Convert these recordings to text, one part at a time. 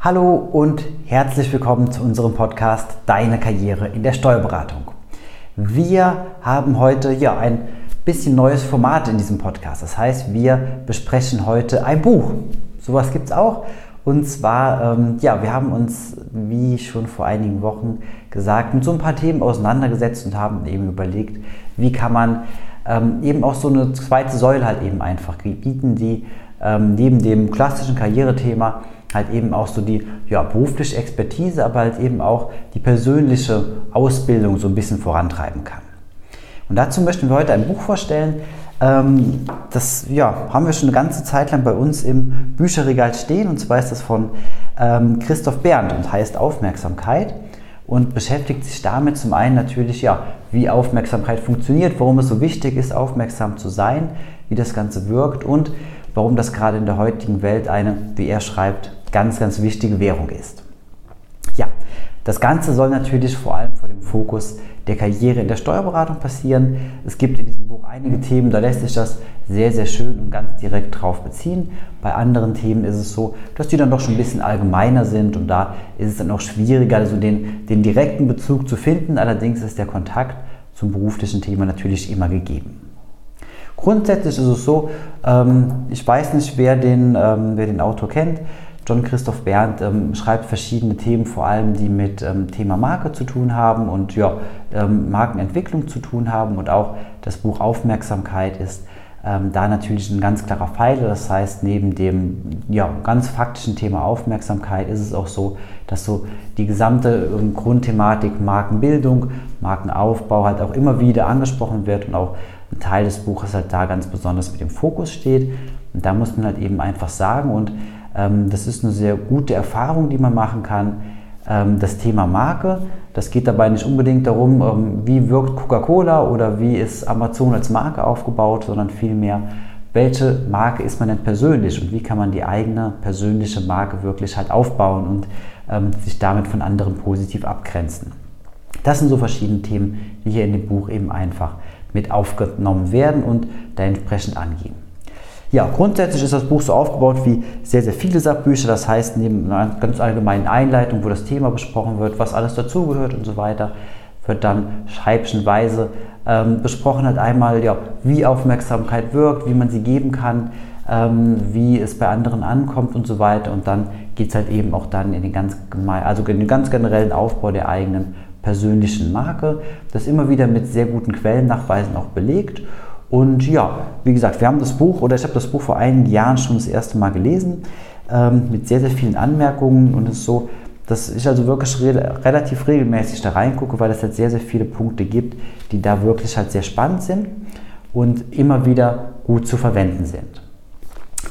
Hallo und herzlich willkommen zu unserem Podcast Deine Karriere in der Steuerberatung. Wir haben heute ja ein bisschen neues Format in diesem Podcast. Das heißt, wir besprechen heute ein Buch. Sowas gibt es auch. Und zwar, ähm, ja, wir haben uns, wie schon vor einigen Wochen gesagt, mit so ein paar Themen auseinandergesetzt und haben eben überlegt, wie kann man ähm, eben auch so eine zweite Säule halt eben einfach bieten, die ähm, neben dem klassischen Karrierethema halt eben auch so die ja, berufliche Expertise, aber halt eben auch die persönliche Ausbildung so ein bisschen vorantreiben kann. Und dazu möchten wir heute ein Buch vorstellen. Ähm, das ja, haben wir schon eine ganze Zeit lang bei uns im Bücherregal stehen. Und zwar ist das von ähm, Christoph Berndt und heißt Aufmerksamkeit und beschäftigt sich damit zum einen natürlich, ja, wie Aufmerksamkeit funktioniert, warum es so wichtig ist, aufmerksam zu sein, wie das Ganze wirkt und warum das gerade in der heutigen Welt eine, wie er schreibt, ganz, ganz wichtige Währung ist. Ja, das Ganze soll natürlich vor allem vor dem Fokus der Karriere in der Steuerberatung passieren. Es gibt in diesem Buch einige Themen, da lässt sich das sehr, sehr schön und ganz direkt drauf beziehen. Bei anderen Themen ist es so, dass die dann doch schon ein bisschen allgemeiner sind und da ist es dann auch schwieriger, also den, den direkten Bezug zu finden. Allerdings ist der Kontakt zum beruflichen Thema natürlich immer gegeben. Grundsätzlich ist es so, ähm, ich weiß nicht, wer den, ähm, wer den Autor kennt. John Christoph Berndt ähm, schreibt verschiedene Themen, vor allem die mit ähm, Thema Marke zu tun haben und ja, ähm, Markenentwicklung zu tun haben. Und auch das Buch Aufmerksamkeit ist ähm, da natürlich ein ganz klarer Pfeiler. Das heißt, neben dem ja, ganz faktischen Thema Aufmerksamkeit ist es auch so, dass so die gesamte ähm, Grundthematik Markenbildung, Markenaufbau halt auch immer wieder angesprochen wird und auch ein Teil des Buches halt da ganz besonders mit dem Fokus steht. Und da muss man halt eben einfach sagen und ähm, das ist eine sehr gute Erfahrung, die man machen kann. Ähm, das Thema Marke, das geht dabei nicht unbedingt darum, ähm, wie wirkt Coca-Cola oder wie ist Amazon als Marke aufgebaut, sondern vielmehr, welche Marke ist man denn persönlich und wie kann man die eigene persönliche Marke wirklich halt aufbauen und sich damit von anderen positiv abgrenzen. Das sind so verschiedene Themen, die hier in dem Buch eben einfach mit aufgenommen werden und da entsprechend angehen. Ja, grundsätzlich ist das Buch so aufgebaut wie sehr, sehr viele Sachbücher. Das heißt, neben einer ganz allgemeinen Einleitung, wo das Thema besprochen wird, was alles dazugehört und so weiter, wird dann scheibchenweise ähm, besprochen halt einmal, ja, wie Aufmerksamkeit wirkt, wie man sie geben kann, ähm, wie es bei anderen ankommt und so weiter. Und dann geht es halt eben auch dann in den ganz, also in den ganz generellen Aufbau der eigenen persönlichen Marke. Das immer wieder mit sehr guten Quellennachweisen auch belegt. Und ja, wie gesagt, wir haben das Buch oder ich habe das Buch vor einigen Jahren schon das erste Mal gelesen ähm, mit sehr, sehr vielen Anmerkungen und es ist so, dass ich also wirklich re relativ regelmäßig da reingucke, weil es halt sehr, sehr viele Punkte gibt, die da wirklich halt sehr spannend sind und immer wieder gut zu verwenden sind.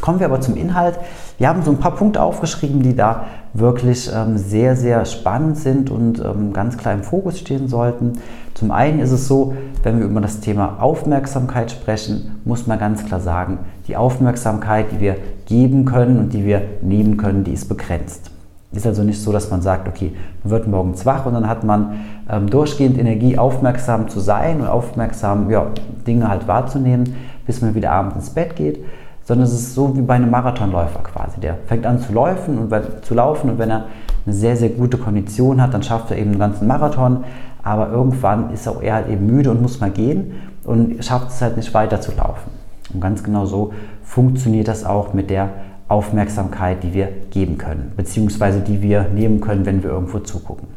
Kommen wir aber zum Inhalt. Wir haben so ein paar Punkte aufgeschrieben, die da wirklich ähm, sehr, sehr spannend sind und ähm, ganz klar im Fokus stehen sollten. Zum einen ist es so, wenn wir über das Thema Aufmerksamkeit sprechen, muss man ganz klar sagen, die Aufmerksamkeit, die wir geben können und die wir nehmen können, die ist begrenzt. Ist also nicht so, dass man sagt, okay, man wird morgens wach und dann hat man ähm, durchgehend Energie, aufmerksam zu sein und aufmerksam ja, Dinge halt wahrzunehmen, bis man wieder abends ins Bett geht, sondern es ist so wie bei einem Marathonläufer quasi. Der fängt an zu laufen und zu laufen und wenn er eine sehr, sehr gute Kondition hat, dann schafft er eben einen ganzen Marathon, aber irgendwann ist auch er halt eben müde und muss mal gehen und schafft es halt nicht weiter zu laufen. Und ganz genau so funktioniert das auch mit der Aufmerksamkeit, die wir geben können, beziehungsweise die wir nehmen können, wenn wir irgendwo zugucken.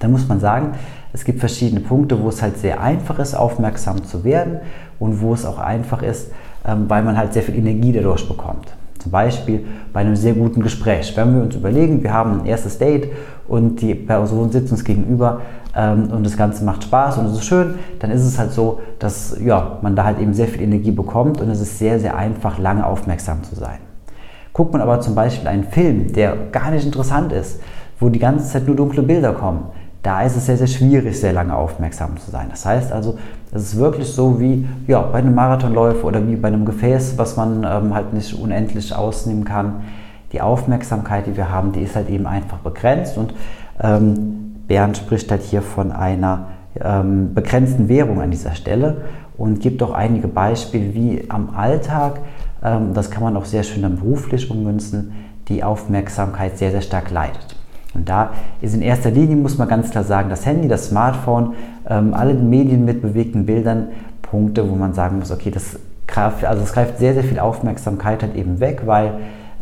Da muss man sagen, es gibt verschiedene Punkte, wo es halt sehr einfach ist, aufmerksam zu werden und wo es auch einfach ist, weil man halt sehr viel Energie dadurch bekommt. Zum Beispiel bei einem sehr guten Gespräch. Wenn wir uns überlegen, wir haben ein erstes Date und die Person sitzt uns gegenüber ähm, und das Ganze macht Spaß und es ist schön, dann ist es halt so, dass ja, man da halt eben sehr viel Energie bekommt und es ist sehr, sehr einfach, lange aufmerksam zu sein. Guckt man aber zum Beispiel einen Film, der gar nicht interessant ist, wo die ganze Zeit nur dunkle Bilder kommen, da ist es sehr, sehr schwierig, sehr lange aufmerksam zu sein. Das heißt also, es ist wirklich so wie ja, bei einem Marathonläufer oder wie bei einem Gefäß, was man ähm, halt nicht unendlich ausnehmen kann. Die Aufmerksamkeit, die wir haben, die ist halt eben einfach begrenzt und ähm, Bernd spricht halt hier von einer ähm, begrenzten Währung an dieser Stelle und gibt auch einige Beispiele, wie am Alltag, ähm, das kann man auch sehr schön dann beruflich ummünzen, die Aufmerksamkeit sehr, sehr stark leidet. Und da ist in erster Linie, muss man ganz klar sagen, das Handy, das Smartphone, ähm, alle Medien mit bewegten Bildern, Punkte, wo man sagen muss, okay, das greift, also das greift sehr, sehr viel Aufmerksamkeit halt eben weg, weil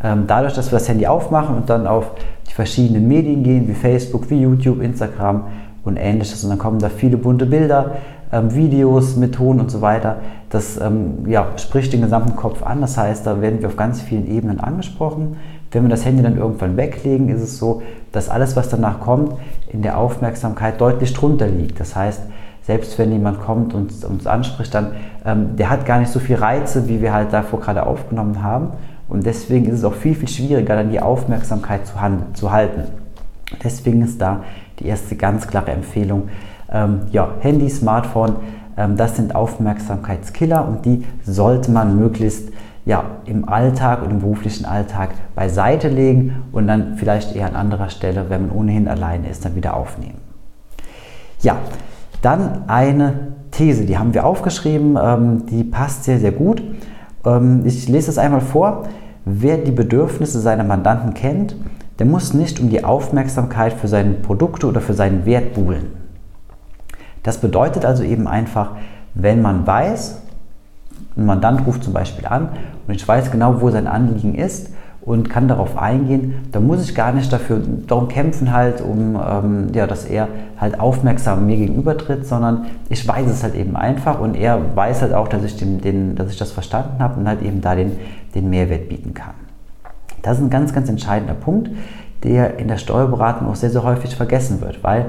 ähm, dadurch, dass wir das Handy aufmachen und dann auf die verschiedenen Medien gehen, wie Facebook, wie YouTube, Instagram und ähnliches, und dann kommen da viele bunte Bilder, ähm, Videos mit Ton und so weiter, das ähm, ja, spricht den gesamten Kopf an. Das heißt, da werden wir auf ganz vielen Ebenen angesprochen. Wenn wir das Handy dann irgendwann weglegen, ist es so, dass alles, was danach kommt, in der Aufmerksamkeit deutlich drunter liegt. Das heißt, selbst wenn jemand kommt und uns anspricht, dann ähm, der hat gar nicht so viel Reize, wie wir halt davor gerade aufgenommen haben. Und deswegen ist es auch viel, viel schwieriger, dann die Aufmerksamkeit zu, zu halten. Deswegen ist da die erste ganz klare Empfehlung, ähm, ja, Handy, Smartphone, ähm, das sind Aufmerksamkeitskiller und die sollte man möglichst ja, im Alltag und im beruflichen Alltag beiseite legen und dann vielleicht eher an anderer Stelle, wenn man ohnehin alleine ist, dann wieder aufnehmen. Ja, dann eine These, die haben wir aufgeschrieben, ähm, die passt sehr, sehr gut. Ähm, ich lese es einmal vor. Wer die Bedürfnisse seiner Mandanten kennt, der muss nicht um die Aufmerksamkeit für seine Produkte oder für seinen Wert buhlen. Das bedeutet also eben einfach, wenn man weiß, ein Mandant ruft zum Beispiel an und ich weiß genau, wo sein Anliegen ist und kann darauf eingehen, dann muss ich gar nicht dafür darum kämpfen, halt, um ähm, ja, dass er halt aufmerksam mir gegenüber tritt, sondern ich weiß es halt eben einfach und er weiß halt auch, dass ich, den, den, dass ich das verstanden habe und halt eben da den, den Mehrwert bieten kann. Das ist ein ganz, ganz entscheidender Punkt, der in der Steuerberatung auch sehr, sehr häufig vergessen wird, weil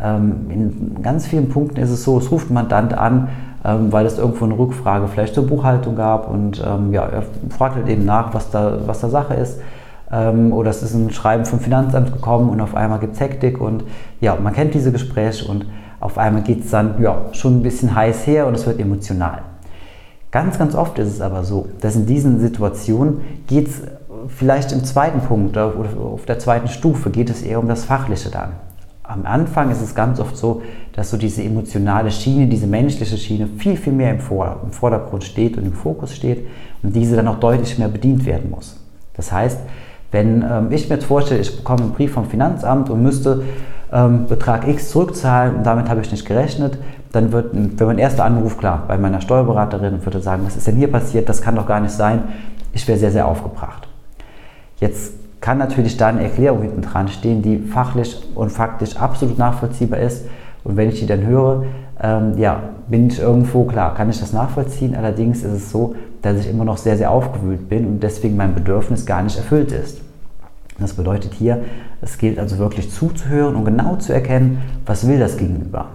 in ganz vielen Punkten ist es so, es ruft ein Mandant an, ähm, weil es irgendwo eine Rückfrage vielleicht zur Buchhaltung gab und ähm, ja, er fragt halt eben nach, was da, was da Sache ist. oder es ist ein Schreiben vom Finanzamt gekommen und auf einmal gibt es Hektik und ja, man kennt diese Gespräche und auf einmal geht es dann ja, schon ein bisschen heiß her und es wird emotional. Ganz, ganz oft ist es aber so, dass in diesen Situationen geht es vielleicht im zweiten Punkt oder auf der zweiten Stufe geht es eher um das Fachliche dann am Anfang ist es ganz oft so, dass so diese emotionale Schiene, diese menschliche Schiene viel, viel mehr im, Vordergrund steht und im Fokus steht und diese dann auch deutlich mehr bedient werden muss. Das heißt, wenn ähm, ich mir jetzt vorstelle, ich bekomme einen Brief vom Finanzamt und müsste ähm, Betrag X zurückzahlen und damit habe ich nicht gerechnet, dann wird, wenn mein erster Anruf klar bei meiner Steuerberaterin und würde sagen, was ist denn hier passiert, das kann doch gar nicht sein, ich wäre sehr, sehr aufgebracht. Jetzt kann natürlich da eine Erklärung hinten dran stehen, die fachlich und faktisch absolut nachvollziehbar ist. Und wenn ich die dann höre, ähm, ja, bin ich irgendwo, klar, kann ich das nachvollziehen. Allerdings ist es so, dass ich immer noch sehr, sehr aufgewühlt bin und deswegen mein Bedürfnis gar nicht erfüllt ist. Das bedeutet hier, es gilt also wirklich zuzuhören und genau zu erkennen, was will das Gegenüber.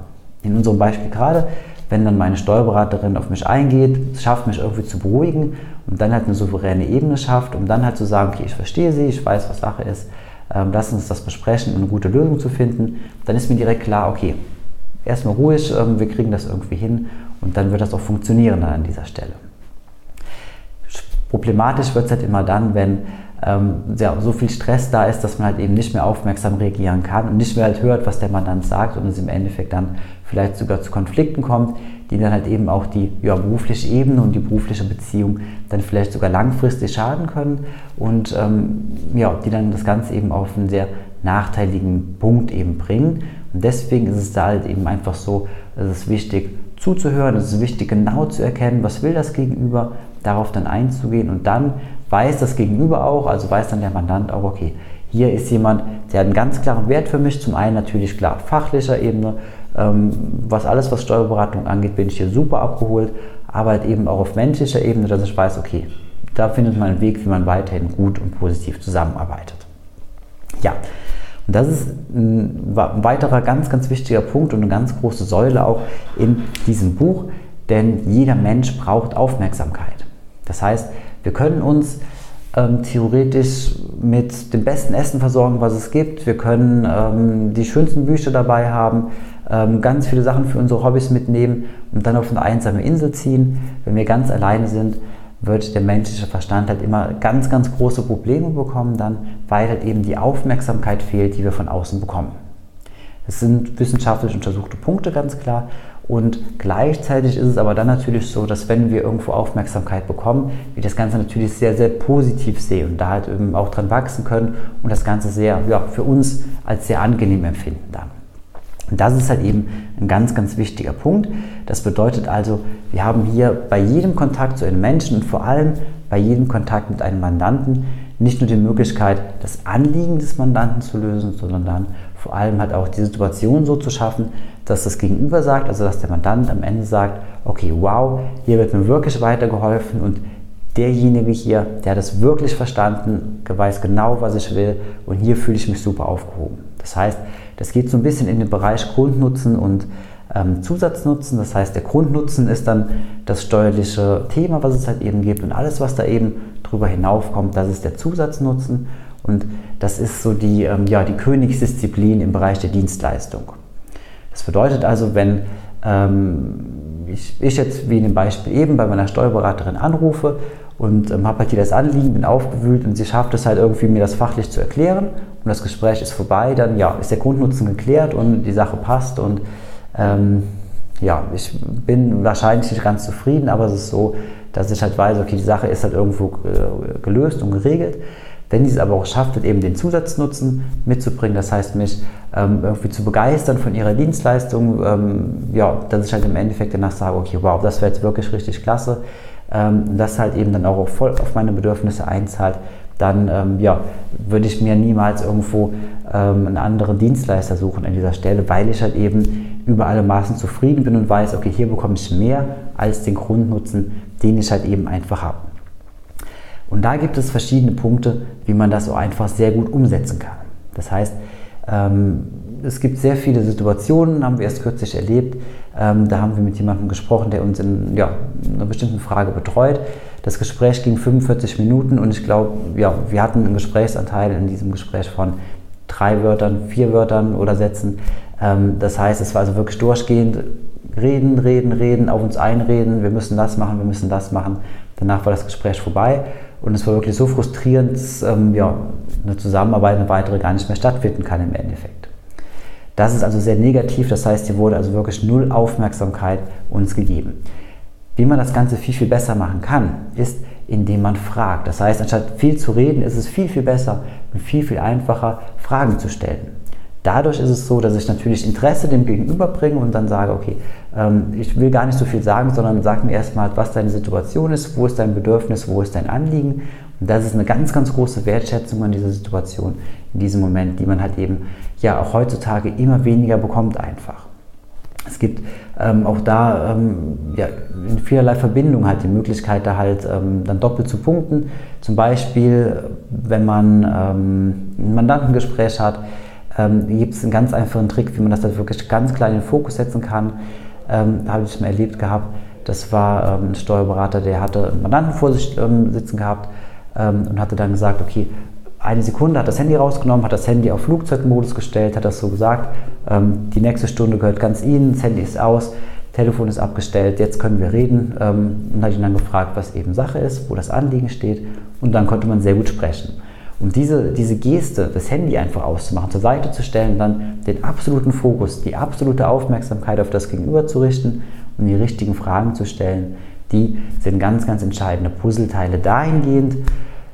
In unserem Beispiel gerade wenn dann meine Steuerberaterin auf mich eingeht, schafft mich irgendwie zu beruhigen und dann halt eine souveräne Ebene schafft, um dann halt zu sagen, okay, ich verstehe sie, ich weiß, was Sache ist, ähm, lass uns das besprechen, um eine gute Lösung zu finden, dann ist mir direkt klar, okay, erstmal ruhig, ähm, wir kriegen das irgendwie hin und dann wird das auch funktionieren an dieser Stelle. Problematisch wird es halt immer dann, wenn ähm, ja, so viel Stress da ist, dass man halt eben nicht mehr aufmerksam reagieren kann und nicht mehr halt hört, was der Mandant sagt und es im Endeffekt dann vielleicht sogar zu Konflikten kommt, die dann halt eben auch die ja, berufliche Ebene und die berufliche Beziehung dann vielleicht sogar langfristig schaden können und ähm, ja, die dann das Ganze eben auf einen sehr nachteiligen Punkt eben bringen. Und deswegen ist es da halt eben einfach so, es ist wichtig zuzuhören, es ist wichtig genau zu erkennen, was will das Gegenüber, darauf dann einzugehen und dann weiß das Gegenüber auch, also weiß dann der Mandant auch, okay, hier ist jemand, der hat einen ganz klaren Wert für mich. Zum einen natürlich klar fachlicher Ebene, ähm, was alles, was Steuerberatung angeht, bin ich hier super abgeholt, aber halt eben auch auf menschlicher Ebene, dass ich weiß, okay, da findet man einen Weg, wie man weiterhin gut und positiv zusammenarbeitet. Ja, und das ist ein weiterer ganz, ganz wichtiger Punkt und eine ganz große Säule auch in diesem Buch, denn jeder Mensch braucht Aufmerksamkeit. Das heißt, wir können uns ähm, theoretisch mit dem besten Essen versorgen, was es gibt. Wir können ähm, die schönsten Bücher dabei haben, ähm, ganz viele Sachen für unsere Hobbys mitnehmen und dann auf eine einsame Insel ziehen. Wenn wir ganz alleine sind, wird der menschliche Verstand halt immer ganz, ganz große Probleme bekommen, dann, weil halt eben die Aufmerksamkeit fehlt, die wir von außen bekommen. Das sind wissenschaftlich untersuchte Punkte ganz klar Und gleichzeitig ist es aber dann natürlich so, dass wenn wir irgendwo Aufmerksamkeit bekommen, wir das Ganze natürlich sehr, sehr positiv sehen und da halt eben auch dran wachsen können und das Ganze sehr, ja, für uns als sehr angenehm empfinden dann. Und das ist halt eben ein ganz, ganz wichtiger Punkt. Das bedeutet also, wir haben hier bei jedem Kontakt zu einem Menschen und vor allem bei jedem Kontakt mit einem Mandanten nicht nur die Möglichkeit, das Anliegen des Mandanten zu lösen, sondern dann vor allem halt auch die Situation so zu schaffen, dass das Gegenüber sagt, also dass der Mandant am Ende sagt, okay, wow, hier wird mir wirklich weitergeholfen und derjenige hier, der hat es wirklich verstanden, weiß genau, was ich will und hier fühle ich mich super aufgehoben. Das heißt, das geht so ein bisschen in den Bereich Grundnutzen und ähm, Zusatznutzen. Das heißt, der Grundnutzen ist dann das steuerliche Thema, was es halt eben gibt und alles, was da eben drüber hinaufkommt, das ist der Zusatznutzen und das ist so die, ähm, ja, die Königsdisziplin im Bereich der Dienstleistung. Das bedeutet also, wenn ähm, ich, ich, jetzt wie in dem Beispiel eben bei meiner Steuerberaterin anrufe und ähm, habe halt hier das Anliegen, bin aufgewühlt und sie schafft es halt irgendwie, mir das fachlich zu erklären und das Gespräch ist vorbei, dann ja, ist der Grundnutzen geklärt und die Sache passt und ähm, ja, ich bin wahrscheinlich nicht ganz zufrieden, aber es ist so, dass ich halt weiß, okay, die Sache ist halt irgendwo äh, gelöst und geregelt. Wenn sie es aber auch schafft, eben den Zusatznutzen mitzubringen, das heißt mich ähm, irgendwie zu begeistern von ihrer Dienstleistung, ähm, ja, dass ich halt im Endeffekt danach sage, okay, wow, das wäre jetzt wirklich richtig klasse, ähm, das halt eben dann auch voll auf meine Bedürfnisse einzahlt, dann ähm, ja, würde ich mir niemals irgendwo ähm, einen anderen Dienstleister suchen an dieser Stelle, weil ich halt eben über alle Maßen zufrieden bin und weiß, okay, hier bekomme ich mehr als den Grundnutzen, den ich halt eben einfach habe. Und da gibt es verschiedene Punkte, wie man das so einfach sehr gut umsetzen kann. Das heißt, ähm, es gibt sehr viele Situationen, haben wir erst kürzlich erlebt. Ähm, da haben wir mit jemandem gesprochen, der uns in ja, einer bestimmten Frage betreut. Das Gespräch ging 45 Minuten und ich glaube, ja, wir hatten einen Gesprächsanteil in diesem Gespräch von drei Wörtern, vier Wörtern oder Sätzen. Ähm, das heißt, es war also wirklich durchgehend reden, reden, reden, auf uns einreden, wir müssen das machen, wir müssen das machen. Danach war das Gespräch vorbei und es war wirklich so frustrierend, dass ähm, ja, eine Zusammenarbeit, eine weitere gar nicht mehr stattfinden kann im Endeffekt. Das ist also sehr negativ, das heißt, hier wurde also wirklich null Aufmerksamkeit uns gegeben. Wie man das Ganze viel, viel besser machen kann, ist, indem man fragt. Das heißt, anstatt viel zu reden, ist es viel, viel besser und viel, viel einfacher, Fragen zu stellen. Dadurch ist es so, dass ich natürlich Interesse dem Gegenüber bringe und dann sage, okay, ähm, ich will gar nicht so viel sagen, sondern sag mir erstmal, was deine Situation ist, wo ist dein Bedürfnis, wo ist dein Anliegen. Und das ist eine ganz, ganz große Wertschätzung an dieser Situation, in diesem Moment, die man halt eben ja auch heutzutage immer weniger bekommt einfach. Es gibt ähm, auch da ähm, ja, in vielerlei Verbindung halt die Möglichkeit, da halt ähm, dann doppelt zu punkten. Zum Beispiel, wenn man ähm, ein Mandantengespräch hat, ähm, gibt es einen ganz einfachen Trick, wie man das dann wirklich ganz klar in den Fokus setzen kann. Ähm, habe ich mal erlebt gehabt. Das war ähm, ein Steuerberater, der hatte einen Mandanten vor sich ähm, sitzen gehabt ähm, und hatte dann gesagt, okay, eine Sekunde hat das Handy rausgenommen, hat das Handy auf Flugzeugmodus gestellt, hat das so gesagt, ähm, die nächste Stunde gehört ganz Ihnen, das Handy ist aus, Telefon ist abgestellt, jetzt können wir reden. Und habe ihn dann gefragt, was eben Sache ist, wo das Anliegen steht und dann konnte man sehr gut sprechen. Und diese, diese Geste, das Handy einfach auszumachen, zur Seite zu stellen, dann den absoluten Fokus, die absolute Aufmerksamkeit auf das Gegenüber zu richten und die richtigen Fragen zu stellen, die sind ganz, ganz entscheidende Puzzleteile dahingehend,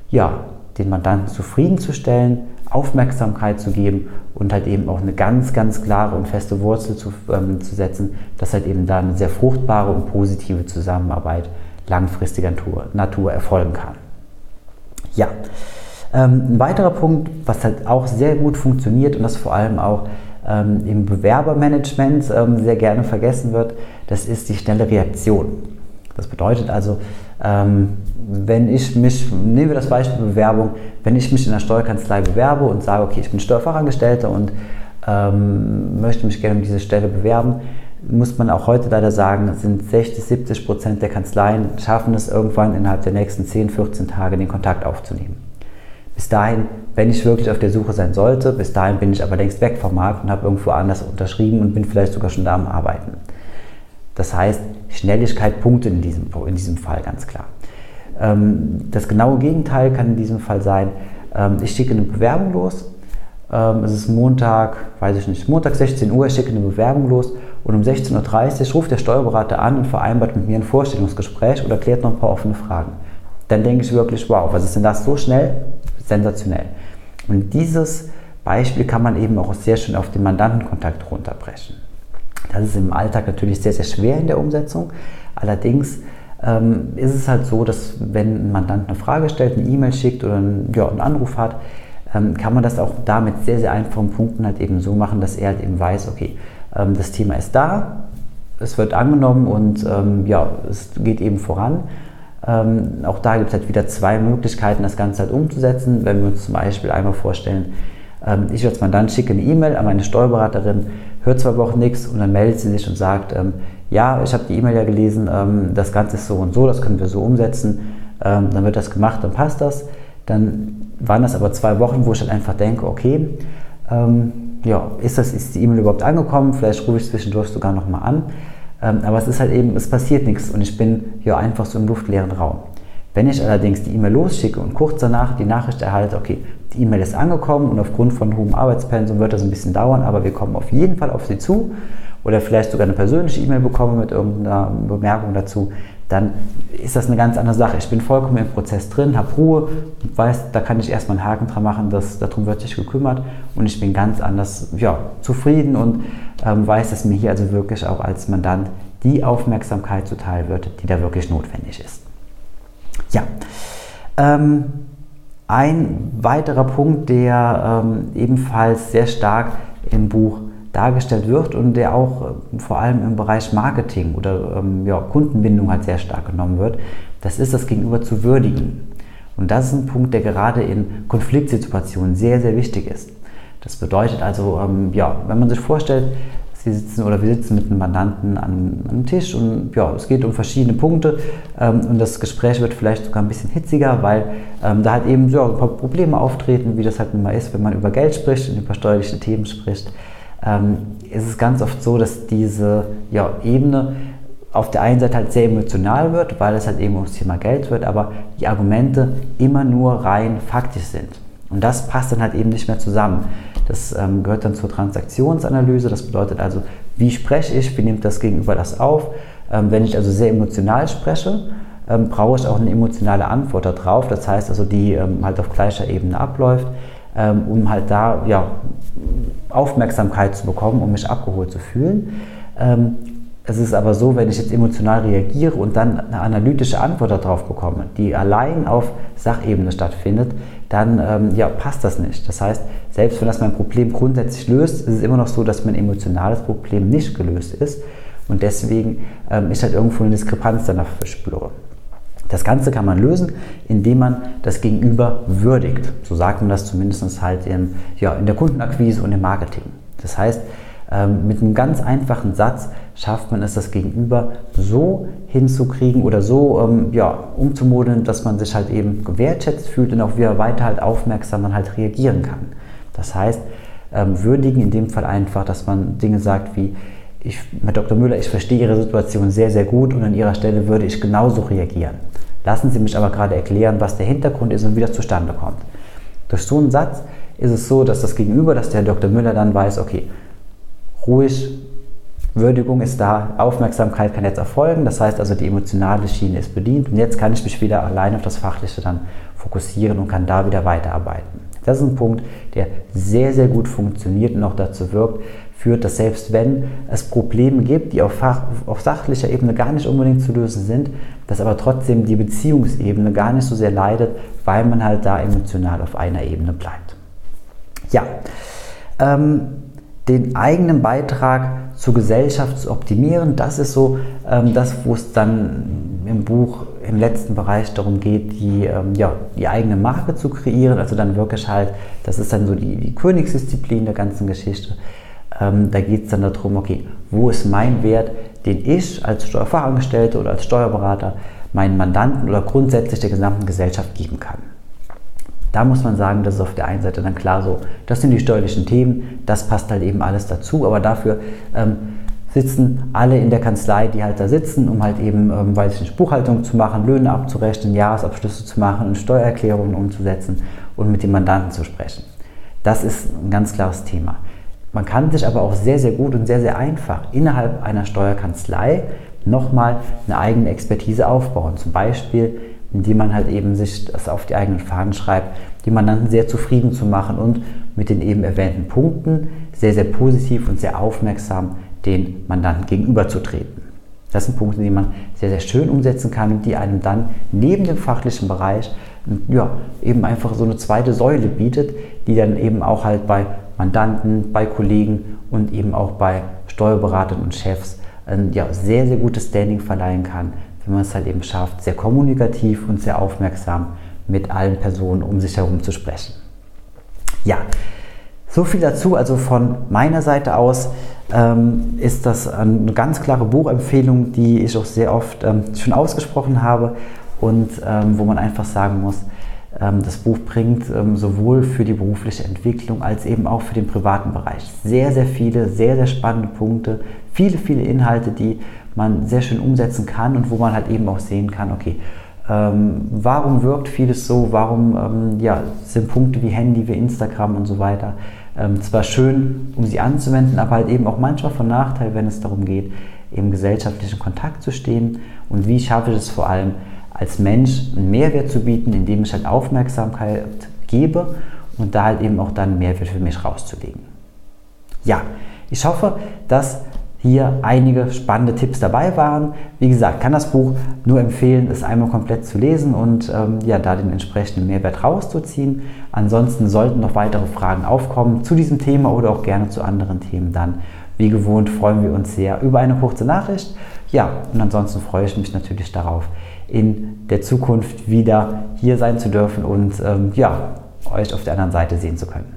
ja, den Mandanten zufriedenzustellen, Aufmerksamkeit zu geben und halt eben auch eine ganz, ganz klare und feste Wurzel zu, ähm, zu setzen, dass halt eben da eine sehr fruchtbare und positive Zusammenarbeit langfristiger Natur, Natur erfolgen kann. Ja, ähm, ein weiterer Punkt, was halt auch sehr gut funktioniert und das vor allem auch ähm, im Bewerbermanagement ähm, sehr gerne vergessen wird, das ist die schnelle Reaktion. Das bedeutet also, ähm, wenn ich mich, nehmen wir das Beispiel Bewerbung, wenn ich mich in der Steuerkanzlei bewerbe und sage, okay, ich bin Steuerfachangestellter und ähm, möchte mich gerne um diese Stelle bewerben, muss man auch heute leider sagen, sind 60, 70 Prozent der Kanzleien schaffen es irgendwann innerhalb der nächsten 10, 14 Tage den Kontakt aufzunehmen. Bis dahin, wenn ich wirklich auf der Suche sein sollte, bis dahin bin ich aber längst weg vom Markt und habe irgendwo anders unterschrieben und bin vielleicht sogar schon da am Arbeiten. Das heißt, Schnelligkeit punktet in diesem, in diesem Fall ganz klar. Ähm, das genaue Gegenteil kann in diesem Fall sein, ähm, ich schicke eine Bewerbung los, ähm, es ist Montag, weiß ich nicht, Montag 16 Uhr, ich schicke eine Bewerbung los und um 16.30 Uhr ruft der Steuerberater an und vereinbart mit mir ein Vorstellungsgespräch oder klärt noch ein paar offene Fragen. Dann denke ich wirklich, wow, was ist denn das so schnell? Sensationell. Und dieses Beispiel kann man eben auch sehr schön auf den Mandantenkontakt runterbrechen. Das ist im Alltag natürlich sehr, sehr schwer in der Umsetzung. Allerdings ähm, ist es halt so, dass wenn ein Mandant eine Frage stellt, eine E-Mail schickt oder einen, ja, einen Anruf hat, ähm, kann man das auch da mit sehr, sehr einfachen Punkten halt eben so machen, dass er halt eben weiß, okay, ähm, das Thema ist da, es wird angenommen und ähm, ja, es geht eben voran. Ähm, auch da gibt es halt wieder zwei Möglichkeiten, das Ganze halt umzusetzen. Wenn wir uns zum Beispiel einmal vorstellen, ähm, ich als Mandant schicke eine E-Mail an meine Steuerberaterin, hört zwei Wochen nichts und dann meldet sie sich und sagt, ähm, ja, ich habe die E-Mail ja gelesen, ähm, das Ganze ist so und so, das können wir so umsetzen, ähm, dann wird das gemacht, dann passt das. Dann waren das aber zwei Wochen, wo ich dann einfach denke, okay, ähm, ja, ist, das, ist die E-Mail überhaupt angekommen? Vielleicht rufe ich zwischendurch sogar nochmal an. Ähm, aber es ist halt eben, es passiert nichts und ich bin ja einfach so im luftleeren Raum. Wenn ich allerdings die E-Mail losschicke und kurz danach die Nachricht erhalte, okay, die E-Mail ist angekommen und aufgrund von hohem Arbeitspensum wird das ein bisschen dauern, aber wir kommen auf jeden Fall auf Sie zu oder vielleicht sogar eine persönliche E-Mail bekomme mit irgendeiner Bemerkung dazu, dann ist das eine ganz andere Sache. Ich bin vollkommen im Prozess drin, habe Ruhe weiß, da kann ich erstmal einen Haken dran machen, dass, darum wird sich gekümmert und ich bin ganz anders ja, zufrieden und ähm, weiß, dass mir hier also wirklich auch als Mandant die Aufmerksamkeit zuteil wird, die da wirklich notwendig ist. Ja, ähm, ein weiterer Punkt, der ähm, ebenfalls sehr stark im Buch dargestellt wird und der auch äh, vor allem im Bereich Marketing oder ähm, ja, Kundenbindung halt sehr stark genommen wird, das ist das Gegenüber zu würdigen. Und das ist ein Punkt, der gerade in Konfliktsituationen sehr, sehr wichtig ist. Das bedeutet also, ähm, ja, wenn man sich vorstellt, Sie sitzen oder wir sitzen mit einem Mandanten an einem Tisch und ja, es geht um verschiedene Punkte ähm, und das Gespräch wird vielleicht sogar ein bisschen hitziger, weil ähm, da halt eben ja, ein paar Probleme auftreten, wie das halt immer ist, wenn man über Geld spricht und über steuerliche Themen spricht ähm, ist es ganz oft so, dass diese ja, Ebene auf der einen Seite halt sehr emotional wird, weil es halt eben ums Thema Geld wird, aber die Argumente immer nur rein faktisch sind. Und das passt dann halt eben nicht mehr zusammen. Das ähm, gehört dann zur Transaktionsanalyse. Das bedeutet also, wie spreche ich, wie nimmt das Gegenüber das auf. Ähm, wenn ich also sehr emotional spreche, ähm, brauche ich auch eine emotionale Antwort darauf. Das heißt also, die ähm, halt auf gleicher Ebene abläuft, ähm, um halt da ja, Aufmerksamkeit zu bekommen, um mich abgeholt zu fühlen. Ähm, es ist aber so, wenn ich jetzt emotional reagiere und dann eine analytische Antwort darauf bekomme, die allein auf Sachebene stattfindet, dann ähm, ja, passt das nicht. Das heißt, selbst wenn das mein Problem grundsätzlich löst, ist es immer noch so, dass mein emotionales Problem nicht gelöst ist und deswegen ähm, ich halt irgendwo eine Diskrepanz danach verspüre. Das Ganze kann man lösen, indem man das Gegenüber würdigt. So sagt man das zumindest halt in, ja, in der Kundenakquise und im Marketing. Das heißt, ähm, mit einem ganz einfachen Satz schafft man es, das Gegenüber so hinzukriegen oder so ähm, ja, umzumodeln, dass man sich halt eben gewertschätzt fühlt und auch wieder weiter halt aufmerksam dann halt reagieren kann. Das heißt, ähm, würdigen in dem Fall einfach, dass man Dinge sagt wie, ich, Herr Dr. Müller, ich verstehe Ihre Situation sehr, sehr gut und an Ihrer Stelle würde ich genauso reagieren. Lassen Sie mich aber gerade erklären, was der Hintergrund ist und wie das zustande kommt. Durch so einen Satz ist es so, dass das Gegenüber, dass der Herr Dr. Müller dann weiß, okay, ruhig, Würdigung ist da, Aufmerksamkeit kann jetzt erfolgen, das heißt also die emotionale Schiene ist bedient und jetzt kann ich mich wieder allein auf das Fachliche dann fokussieren und kann da wieder weiterarbeiten. Das ist ein Punkt, der sehr, sehr gut funktioniert und auch dazu wirkt, führt, dass selbst wenn es Probleme gibt, die auf, Fach, auf sachlicher Ebene gar nicht unbedingt zu lösen sind, dass aber trotzdem die Beziehungsebene gar nicht so sehr leidet, weil man halt da emotional auf einer Ebene bleibt. Ja, ähm, den eigenen Beitrag zur Gesellschaft zu optimieren, das ist so ähm, das, wo es dann im Buch im letzten Bereich darum geht, die, ähm, ja, die eigene Marke zu kreieren. Also dann wirklich halt, das ist dann so die, die Königsdisziplin der ganzen Geschichte. Ähm, da geht es dann darum, okay, wo ist mein Wert, den ich als Steuerfachangestellte oder als Steuerberater meinen Mandanten oder grundsätzlich der gesamten Gesellschaft geben kann. Da muss man sagen, das ist auf der einen Seite dann klar so, das sind die steuerlichen Themen, das passt halt eben alles dazu, aber dafür ähm, sitzen alle in der Kanzlei, die halt da sitzen, um halt eben, ähm, weiß ich nicht, Buchhaltung zu machen, Löhne abzurechnen, Jahresabschlüsse zu machen und Steuererklärungen umzusetzen und mit den Mandanten zu sprechen. Das ist ein ganz klares Thema. Man kann sich aber auch sehr, sehr gut und sehr, sehr einfach innerhalb einer Steuerkanzlei nochmal eine eigene Expertise aufbauen. Zum Beispiel, indem man halt eben sich das auf die eigenen Fahnen schreibt, die Mandanten sehr zufrieden zu machen und mit den eben erwähnten Punkten sehr, sehr positiv und sehr aufmerksam den Mandanten gegenüberzutreten. Das sind Punkte, die man sehr, sehr schön umsetzen kann und die einem dann neben dem fachlichen Bereich ja, eben einfach so eine zweite Säule bietet, die dann eben auch halt bei Mandanten, bei Kollegen und eben auch bei Steuerberatern und Chefs ein ja, sehr, sehr gutes Standing verleihen kann, wenn man es halt eben schafft, sehr kommunikativ und sehr aufmerksam mit allen Personen um sich herum zu sprechen. Ja, so viel dazu, also von meiner Seite aus ähm, ist das eine ganz klare Buchempfehlung, die ich auch sehr oft ähm, schon ausgesprochen habe und ähm, wo man einfach sagen muss, ähm, das Buch bringt ähm, sowohl für die berufliche Entwicklung als eben auch für den privaten Bereich. Sehr, sehr viele, sehr, sehr spannende Punkte, viele, viele Inhalte, die man sehr schön umsetzen kann und wo man halt eben auch sehen kann, okay, ähm, warum wirkt vieles so, warum ja, sind Punkte wie Handy, wie Instagram und so weiter zwar schön, um sie anzuwenden, aber halt eben auch manchmal von Nachteil, wenn es darum geht, im gesellschaftlichen Kontakt zu stehen und wie schaffe ich es vor allem, als Mensch einen Mehrwert zu bieten, indem ich halt Aufmerksamkeit gebe und da halt eben auch dann Mehrwert für mich rauszulegen. Ja, ich hoffe, dass hier einige spannende Tipps dabei waren. Wie gesagt, kann das Buch nur empfehlen, es einmal komplett zu lesen und ähm, ja, da den entsprechenden Mehrwert rauszuziehen. Ansonsten sollten noch weitere Fragen aufkommen zu diesem Thema oder auch gerne zu anderen Themen dann. Wie gewohnt freuen wir uns sehr über eine kurze Nachricht. Ja, und ansonsten freue ich mich natürlich darauf, in der Zukunft wieder hier sein zu dürfen und ähm, ja, euch auf der anderen Seite sehen zu können.